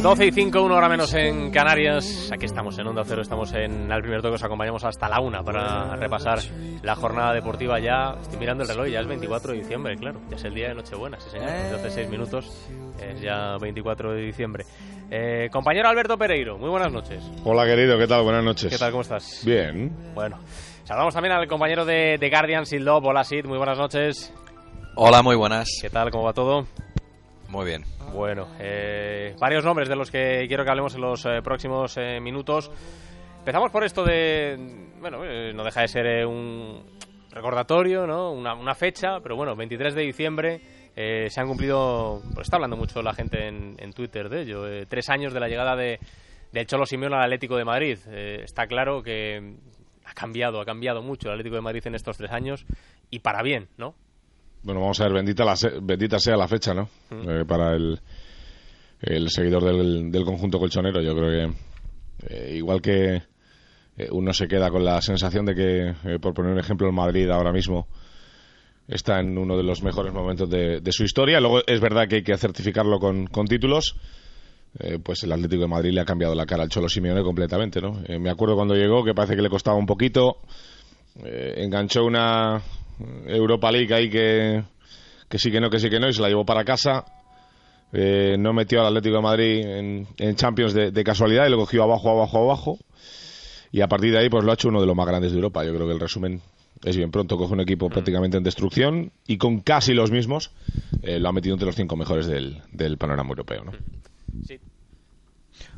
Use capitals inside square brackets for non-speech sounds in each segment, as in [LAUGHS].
12 y 5, una hora menos en Canarias. Aquí estamos en Onda Cero, estamos en Al Primer Toque, os acompañamos hasta la una para repasar la jornada deportiva ya. Estoy mirando el reloj, ya es 24 de diciembre, claro. Ya es el día de Nochebuena, sí señor. Desde hace 6 minutos es ya 24 de diciembre. Eh, compañero Alberto Pereiro, muy buenas noches. Hola querido, ¿qué tal? Buenas noches. ¿Qué tal, cómo estás? Bien. Bueno, saludamos también al compañero de, de Guardian. Hola Sid, muy buenas noches. Hola, muy buenas. ¿Qué tal, cómo va todo? Muy bien. Bueno, eh, varios nombres de los que quiero que hablemos en los eh, próximos eh, minutos. Empezamos por esto de. Bueno, eh, no deja de ser un recordatorio, ¿no? Una, una fecha, pero bueno, 23 de diciembre. eh, se han cumplido. Pues está hablando mucho la gente en, en Twitter de ello. tres años de la llegada de, del Cholo Simeone al Atlético de Madrid. Está claro que ha cambiado, ha cambiado mucho el Atlético de Madrid en estos tres años y para bien, ¿no? Bueno, vamos a ver, bendita, la se- bendita sea la fecha, ¿no? Mm. Eh, para el, el seguidor del, del conjunto colchonero. Yo creo que, eh, igual que eh, uno se queda con la sensación de que, por poner un ejemplo, el Madrid ahora mismo está en uno de los mejores momentos de, de su historia. Luego es verdad que hay que certificarlo con, con títulos. Eh, pues el Atlético de Madrid le ha cambiado la cara al Cholo Simeone completamente, ¿no? Eh, me acuerdo cuando llegó que parece que le costaba un poquito. Eh, enganchó una Europa League ahí que, que sí que no, que sí que no, y se la llevó para casa. Eh, no metió al Atlético de Madrid en, en Champions de, de casualidad y lo cogió abajo, abajo, abajo. Y a partir de ahí, pues lo ha hecho uno de los más grandes de Europa. Yo creo que el resumen es bien pronto. Coge un equipo prácticamente en destrucción y con casi los mismos eh, lo ha metido entre los cinco mejores del, del panorama europeo. ¿no? Sí.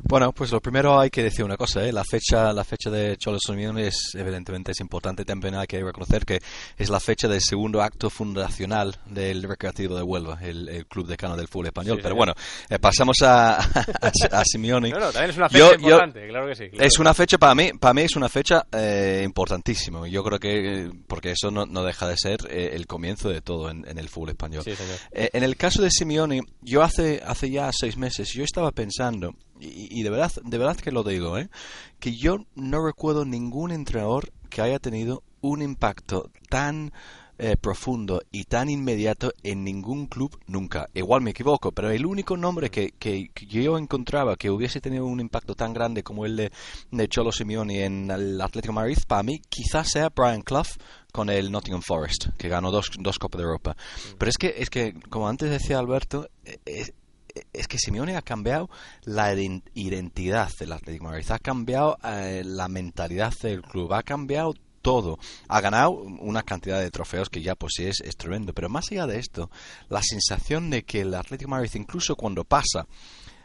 Bueno, pues lo primero hay que decir una cosa, ¿eh? la fecha, la fecha de Cholo Simeone es evidentemente es importante. También hay que reconocer que es la fecha del segundo acto fundacional del Recreativo de Huelva, el, el club decano del fútbol español. Sí, Pero bueno, eh, pasamos a, [LAUGHS] a, a Simeone. No, no, también es una fecha Yo- yo- importante, claro que sí. claro Es una fecha para mí, para mí es una fecha eh, importantísima. Yo creo que porque eso no, no deja de ser eh, el comienzo de todo en, en el fútbol español. Sí, señor. Eh, en el caso de Simeone, yo hace hace ya seis meses yo estaba pensando y, y de verdad de verdad que lo digo, ¿eh? que yo no recuerdo ningún entrenador que haya tenido un impacto tan eh, profundo y tan inmediato en ningún club nunca. Igual me equivoco, pero el único nombre que, que, que yo encontraba que hubiese tenido un impacto tan grande como el de, de Cholo Simeone en el Atlético de Madrid, para mí quizás sea Brian Clough con el Nottingham Forest, que ganó dos, dos Copas de Europa. Pero es que, es que, como antes decía Alberto, eh, es, es que Simeone ha cambiado la ident- identidad del Atlético de Madrid, ha cambiado eh, la mentalidad del club, ha cambiado todo. Ha ganado una cantidad de trofeos que ya pues es, es tremendo. Pero más allá de esto, la sensación de que el Atlético de Madrid, incluso cuando pasa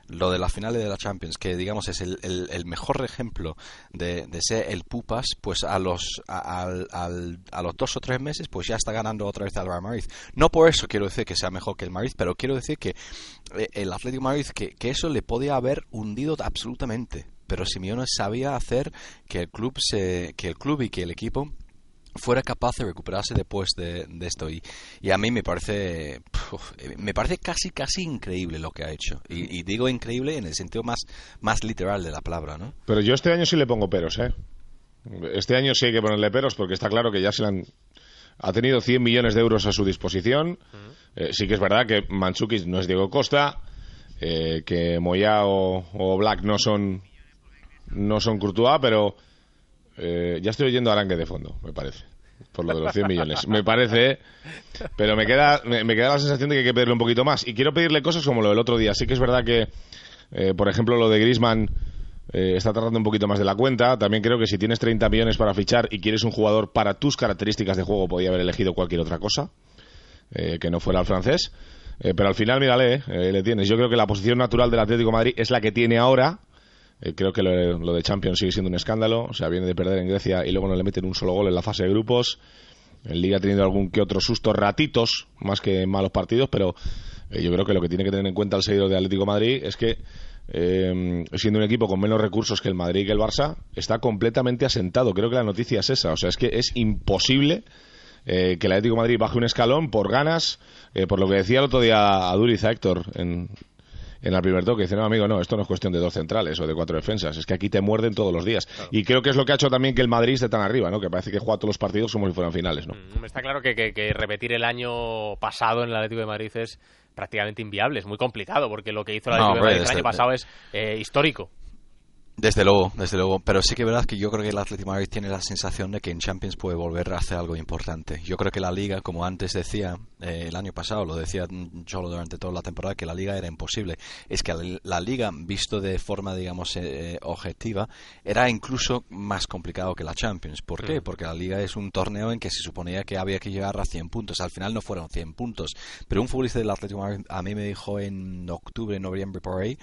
lo de la final de la Champions, que digamos es el, el- mejor ejemplo de, de ser el pupas, pues a los a, al- a los dos o tres meses, pues ya está ganando otra vez al Real Madrid. No por eso quiero decir que sea mejor que el Madrid, pero quiero decir que eh, el Atlético Madrid, que, que eso le podía haber hundido absolutamente. Pero Simeone sabía hacer que el club se, que el club y que el equipo fuera capaz de recuperarse después de, de esto y, y a mí me parece puf, eh, me parece casi casi increíble lo que ha hecho y, y digo increíble en el sentido más más literal de la palabra no Pero yo este año sí le pongo peros, ¿eh? Este año sí hay que ponerle peros porque está claro que ya se le han... Ha tenido 100 millones de euros a su disposición. Eh, sí que es verdad que Manchukis no es Diego Costa, eh, que Moya o, o Black no son no son Courtois, pero eh, ya estoy oyendo arangue de fondo, me parece. Por lo de los 100 millones. Me parece, pero me queda, me, queda la sensación de que hay que pedirle un poquito más. Y quiero pedirle cosas como lo del otro día. Sí que es verdad que, eh, por ejemplo, lo de Griezmann eh, está tardando un poquito más de la cuenta. También creo que si tienes 30 millones para fichar y quieres un jugador para tus características de juego, podía haber elegido cualquier otra cosa, eh, que no fuera el francés. Eh, pero al final, mírale, eh, le tienes. Yo creo que la posición natural del Atlético Madrid es la que tiene ahora. Eh, creo que lo, lo de Champions sigue siendo un escándalo. O sea, viene de perder en Grecia y luego no le meten un solo gol en la fase de grupos. En Liga ha tenido algún que otro susto, ratitos, más que malos partidos, pero eh, yo creo que lo que tiene que tener en cuenta el seguidor de Atlético Madrid es que, eh, siendo un equipo con menos recursos que el Madrid y que el Barça, está completamente asentado. Creo que la noticia es esa. O sea, es que es imposible eh, que el Atlético Madrid baje un escalón por ganas, eh, por lo que decía el otro día a Duriz a Héctor en, en el primer toque. Dice, no, amigo, no, esto no es cuestión de dos centrales o de cuatro defensas, es que aquí te muerden todos los días. Y creo que es lo que ha hecho también que el Madrid esté tan arriba, ¿no? Que parece que juega todos los partidos como si fueran finales, ¿no? Mm, Está claro que, que- que repetir el año pasado en el Atlético de Madrid es prácticamente inviable, es muy complicado, porque lo que hizo el No, Atlético de Madrid el desde- año pasado es eh, histórico. Desde luego, desde luego. Pero sí que es verdad que yo creo que el Atlético Madrid tiene la sensación de que en Champions puede volver a hacer algo importante. Yo creo que la Liga, como antes decía eh, el año pasado, lo decía Cholo durante toda la temporada, que la Liga era imposible. Es que la, la Liga, visto de forma, digamos, eh, eh, objetiva, era incluso más complicado que la Champions. ¿Por qué? Mm. Porque la Liga es un torneo en que se suponía que había que llegar a 100 puntos. Al final no fueron 100 puntos. Pero un futbolista del Atlético Madrid a mí me dijo en octubre, noviembre, por ahí,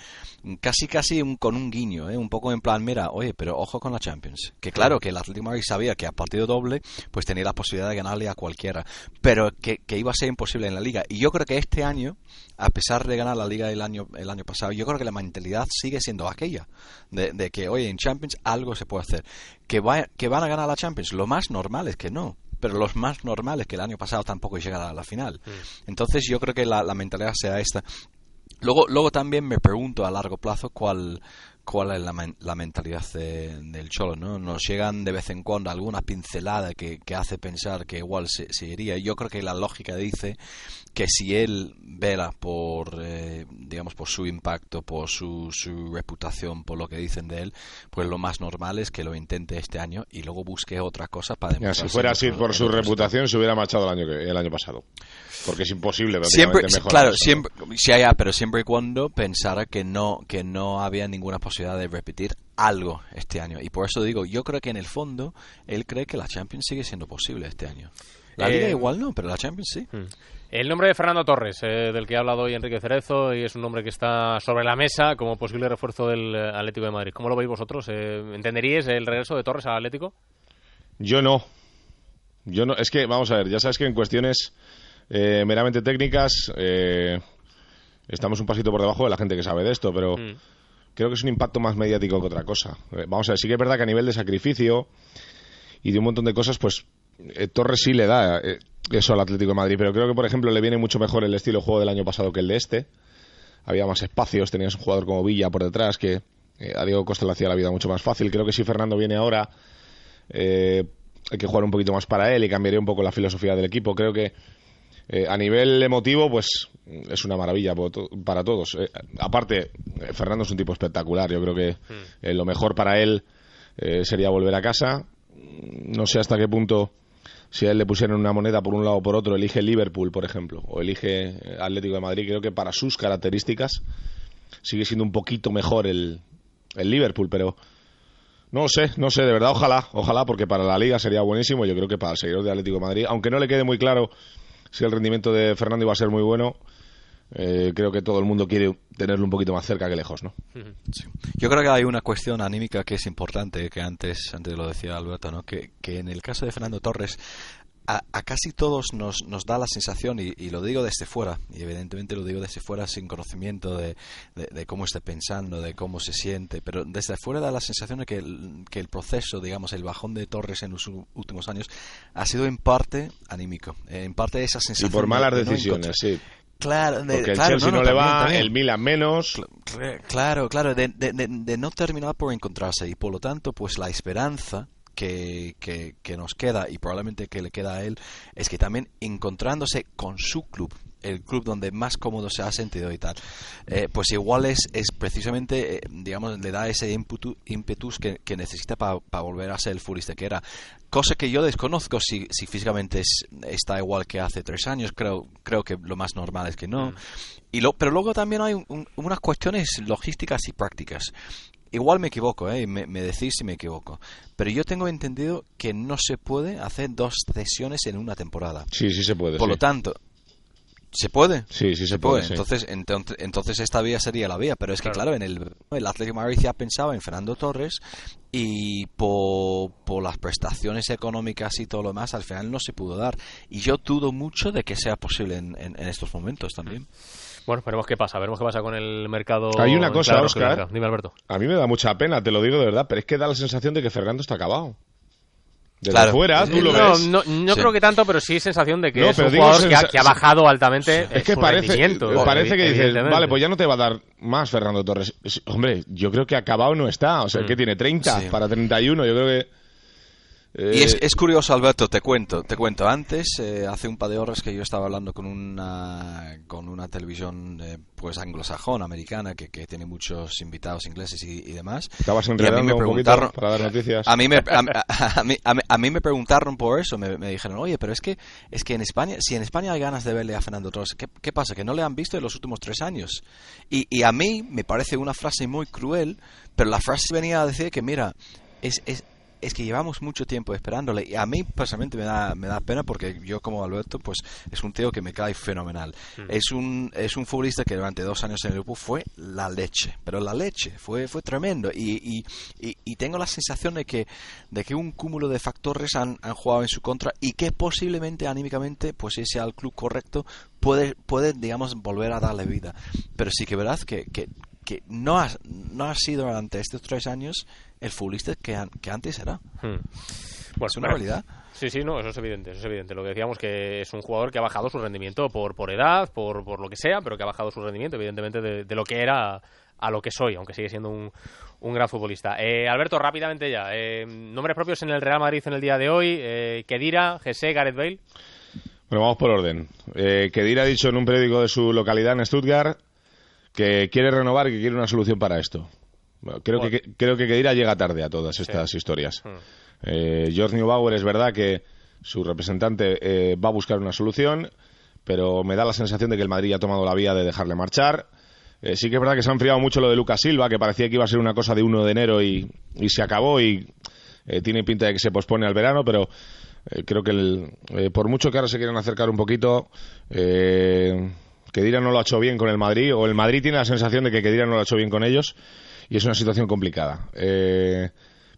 casi casi un- con un guiño, ¿eh? un poco en plan, mira, oye, pero ojo con la Champions. Que claro, que el Atlético de Madrid sabía que a partido doble, pues tenía la posibilidad de ganarle a cualquiera, pero que, que iba a ser imposible en la liga. Y yo creo que este año, a pesar de ganar la liga el año, el año pasado, yo creo que la mentalidad sigue siendo aquella, de, de que, oye, en Champions algo se puede hacer. Que, va, que van a ganar la Champions, lo más normal es que no. Pero los más normales que el año pasado tampoco llegaron a la final. Entonces yo creo que la, la mentalidad sea esta. Luego, luego también me pregunto a largo plazo cuál, cuál es la, la mentalidad de- del Cholo, ¿no? Nos llegan de vez en cuando alguna pincelada que, que hace pensar que igual se, se iría. Yo creo que la lógica dice que si él vela por, eh, digamos, por su impacto, por su, su reputación, por lo que dicen de él, pues lo más normal es que lo intente este año y luego busque otra cosa para Ya, demostrar. si fuera así por su reputación, se hubiera marchado el año, que- el año pasado. Porque es imposible siempre mejorar claro eso. siempre sí pero siempre y cuando pensara que no que no había ninguna posibilidad de repetir algo este año y por eso digo yo creo que en el fondo él cree que la Champions sigue siendo posible este año la Eh, Liga igual no pero la Champions sí Mm. El nombre de Fernando Torres, eh, del que ha hablado hoy Enrique Cerezo, y es un nombre que está sobre la mesa como posible refuerzo del eh, Atlético de Madrid. ¿Cómo lo veis vosotros? Eh, ¿Entenderíais el regreso de Torres al Atlético? Yo no. Yo no. Es que, vamos a ver, ya sabes que en cuestiones eh, meramente técnicas eh, estamos un pasito por debajo de la gente que sabe de esto, pero Mm. Creo que es un impacto más mediático que otra cosa. Eh, vamos a ver, sí que es verdad que a nivel de sacrificio y de un montón de cosas, pues eh, Torres sí le da eh, eso al Atlético de Madrid, pero creo que, por ejemplo, le viene mucho mejor el estilo de juego del año pasado que el de este. Había más espacios, tenías un jugador como Villa por detrás que eh, a Diego Costa le hacía la vida mucho más fácil. Creo que si Fernando viene ahora, hay que jugar un poquito más para él y cambiaría un poco la filosofía del equipo. Creo que eh, a nivel emotivo, pues es una maravilla para todos. Eh, aparte, eh, Fernando es un tipo espectacular. Yo creo que eh, lo mejor para él sería volver a casa. No sé hasta qué punto, si a él le pusieran una moneda por un lado o por otro, elige Liverpool, por ejemplo, o elige Atlético de Madrid. Creo que para sus características sigue siendo un poquito mejor el, el Liverpool, pero no sé, no sé, de verdad, ojalá, ojalá, porque para la liga sería buenísimo. Yo creo que para el seguidor de Atlético de Madrid, aunque no le quede muy claro si el rendimiento de Fernando iba a ser muy bueno, eh, creo que todo el mundo quiere tenerlo un poquito más cerca que lejos, ¿no? Sí. Yo creo que hay una cuestión anímica que es importante, que antes, antes lo decía Alberto, ¿no? que, que en el caso de Fernando Torres, a, a casi todos nos, nos da la sensación, y, y lo digo desde fuera, y evidentemente lo digo desde fuera sin conocimiento de, de- de cómo está pensando, de cómo se siente, pero desde fuera da la sensación de que el, que el proceso, digamos, el bajón de Torres en los últimos años ha sido en parte anímico, en parte esa Y sensación por de- malas de decisiones, sí. Claro, de- Porque el claro, Chelsea no, no, le también, va, también. el Milan menos. Cl- Claro, claro, de, de- de- de no terminar por encontrarse y por lo tanto, pues la esperanza que, que, que nos queda y probablemente que le queda a él es que también encontrándose con su club, el club donde más cómodo se ha sentido y tal, eh, pues igual es, es precisamente, eh, digamos, le da ese ímpetu- ímpetus que, que necesita para volver a ser el futbolista que era. Cosa que yo desconozco si, si físicamente es- está igual que hace tres años, creo, creo que lo más normal es que no. Y lo, pero luego también hay un- un- unas cuestiones logísticas y prácticas. Igual me equivoco, ¿eh? me, me decís si me equivoco. Pero yo tengo entendido que no se puede hacer dos sesiones en una temporada. Sí, sí se puede. Por sí. lo tanto, ¿se puede? Sí, sí se puede, sí. Entonces, entonces, entonces esta vía sería la vía. Pero es que, claro, en el, el Atlético de Madrid ya pensaba en Fernando Torres y por, por las prestaciones económicas y todo lo demás, al final no se pudo dar. Y yo dudo mucho de que sea posible en, en- en estos momentos también. Bueno, veremos qué pasa, veremos qué pasa con el mercado. Hay una cosa, Óscar. rojiblanca. Dime, Alberto. A mí me da mucha pena, te lo digo de verdad, pero es que da la sensación de que Fernando está acabado. Desde Claro. fuera, tú lo no, ves. no, no Sí. creo que tanto, pero sí sensación de que No, es un jugador que ha, que ha bajado altamente Es eh, que su parece, rendimiento, parece que dices, vale, pues ya no te va a dar más Fernando Torres. Es- Hombre, yo creo que acabado no está. O sea, Mm. que tiene 30 Sí. para 31. Yo creo que. Eh, Y es, es curioso, Alberto, te cuento, te cuento. Antes, eh, hace un par de horas que yo estaba hablando con una, con una televisión eh, pues anglosajona, americana, que, que tiene muchos invitados ingleses y, y demás. Estabas Y a mí enredando me preguntaron- para dar noticias. A mí, me, a, a- a mí, a mí- a mí me preguntaron por eso, me, me dijeron, oye, pero es que, es que en España, si en España hay ganas de verle a Fernando Torres, ¿qué, qué pasa? Que no le han visto en los últimos tres años. Y, y a mí me parece una frase muy cruel, pero la frase venía a decir que, mira, es, es, es que llevamos mucho tiempo esperándole y a mí personalmente me da, me da pena porque yo como Alberto pues es un tío que me cae fenomenal. Es un es un futbolista que durante dos años en el Liverpool fue la leche pero la leche fue fue tremendo. Y, y, y- y tengo la sensación de que de que un cúmulo de factores han, han jugado en su contra y que posiblemente anímicamente pues ese al club correcto puede puede digamos volver a darle vida. Pero sí que verdad que, que que no ha, no ha sido durante estos tres años el futbolista que, an- que antes era. Hmm. Bueno, es una bueno, realidad. Sí, sí, no, eso es evidente, eso es evidente. Lo que decíamos que es un jugador que ha bajado su rendimiento por, por edad, por, por lo que sea, pero que ha bajado su rendimiento, evidentemente, de, de lo que era a lo que soy, aunque sigue siendo un, un gran futbolista. Eh, Alberto, rápidamente ya. eh, nombres propios en el Real Madrid en el día de hoy. Eh, Kedira, Jesse, Gareth Bale. Bueno, vamos por orden. Eh, Kedir ha dicho en un periódico de su localidad, en Stuttgart, que quiere renovar y que quiere una solución para esto. Bueno, creo, Bueno. que, creo que Kedira llega tarde a todas estas historias. Hmm. Eh, George Neubauer es verdad que su representante eh, va a buscar una solución, pero me da la sensación de que el Madrid ha tomado la vía de dejarle marchar. Eh, sí que es verdad que se ha enfriado mucho lo de Lucas Silva, que parecía que iba a ser una cosa de 1 de enero y, y se acabó y eh, tiene pinta de que se pospone al verano, pero eh, creo que el- eh, por mucho que ahora se quieran acercar un poquito, eh, Kedira no lo ha hecho bien con el Madrid, o el Madrid tiene la sensación de que Kedira no lo ha hecho bien con ellos, y es una situación complicada. Eh,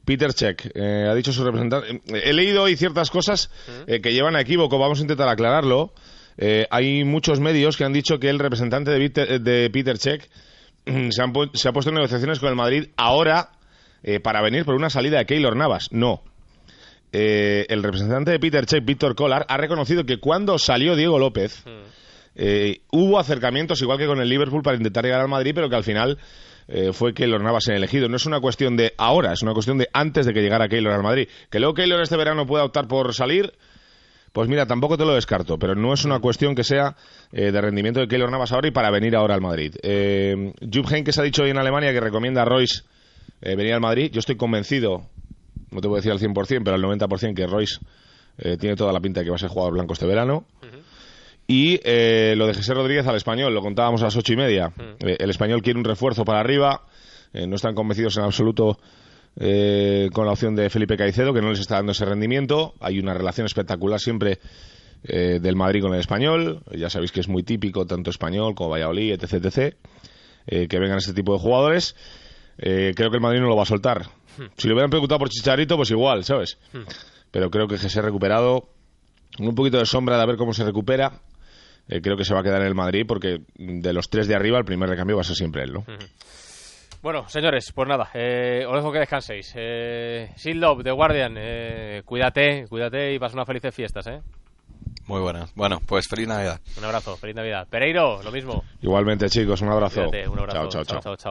Peter Check eh, ha dicho su representante. eh, He leído hoy ciertas cosas eh, que llevan a equívoco, vamos a intentar aclararlo. Eh, hay muchos medios que han dicho que el representante de Peter, de Peter Check [CLEARS THROAT] se, han pu- se ha puesto en negociaciones con el Madrid ahora eh, para venir por una salida de Keylor Navas. No. Eh, el representante de Peter Check, Víctor Collar, ha reconocido que cuando salió Diego López, eh, hubo acercamientos, igual que con el Liverpool, para intentar llegar al Madrid, pero que al final eh, fue Keylor Navas en elegido. No es una cuestión de ahora, es una cuestión de antes de que llegara Keylor al Madrid. Que luego Keylor este verano pueda optar por salir, pues mira, tampoco te lo descarto, pero no es una cuestión que sea eh, de rendimiento de Keylor Navas ahora y para venir ahora al Madrid. Eh, Jupp Heynckes ha dicho hoy en Alemania que recomienda a Royce eh, venir al Madrid. Yo estoy convencido, no te a decir al 100%, pero al 90% que Royce eh, tiene toda la pinta de que va a ser jugador blanco este verano. Y eh, lo de José Rodríguez al español, lo contábamos a las ocho y media. Eh, el español quiere un refuerzo para arriba, eh, no están convencidos en absoluto eh, con la opción de Felipe Caicedo, que no les está dando ese rendimiento. Hay una relación espectacular siempre eh, del Madrid con el español. Ya sabéis que es muy típico, tanto español como Valladolid, etc. etc. eh, que vengan este tipo de jugadores. Eh, creo que el Madrid no lo va a soltar. Si le hubieran preguntado por Chicharito, pues igual, ¿sabes? Pero creo que ha recuperado un poquito de sombra de a ver cómo se recupera. Eh, creo que se va a quedar en el Madrid porque de los tres de arriba el primer recambio va a ser siempre él, ¿no? Bueno, señores, pues nada, eh, os dejo que descanséis. Eh, Shield Love, The Guardian, eh, cuídate, cuídate y pasa unas felices fiestas, ¿eh? Muy buena. Bueno, pues feliz Navidad. Un abrazo, feliz Navidad. Pereiro, lo mismo. Igualmente, chicos, un abrazo. Cuídate, un abrazo. Chao, chao, chao. chao, chao.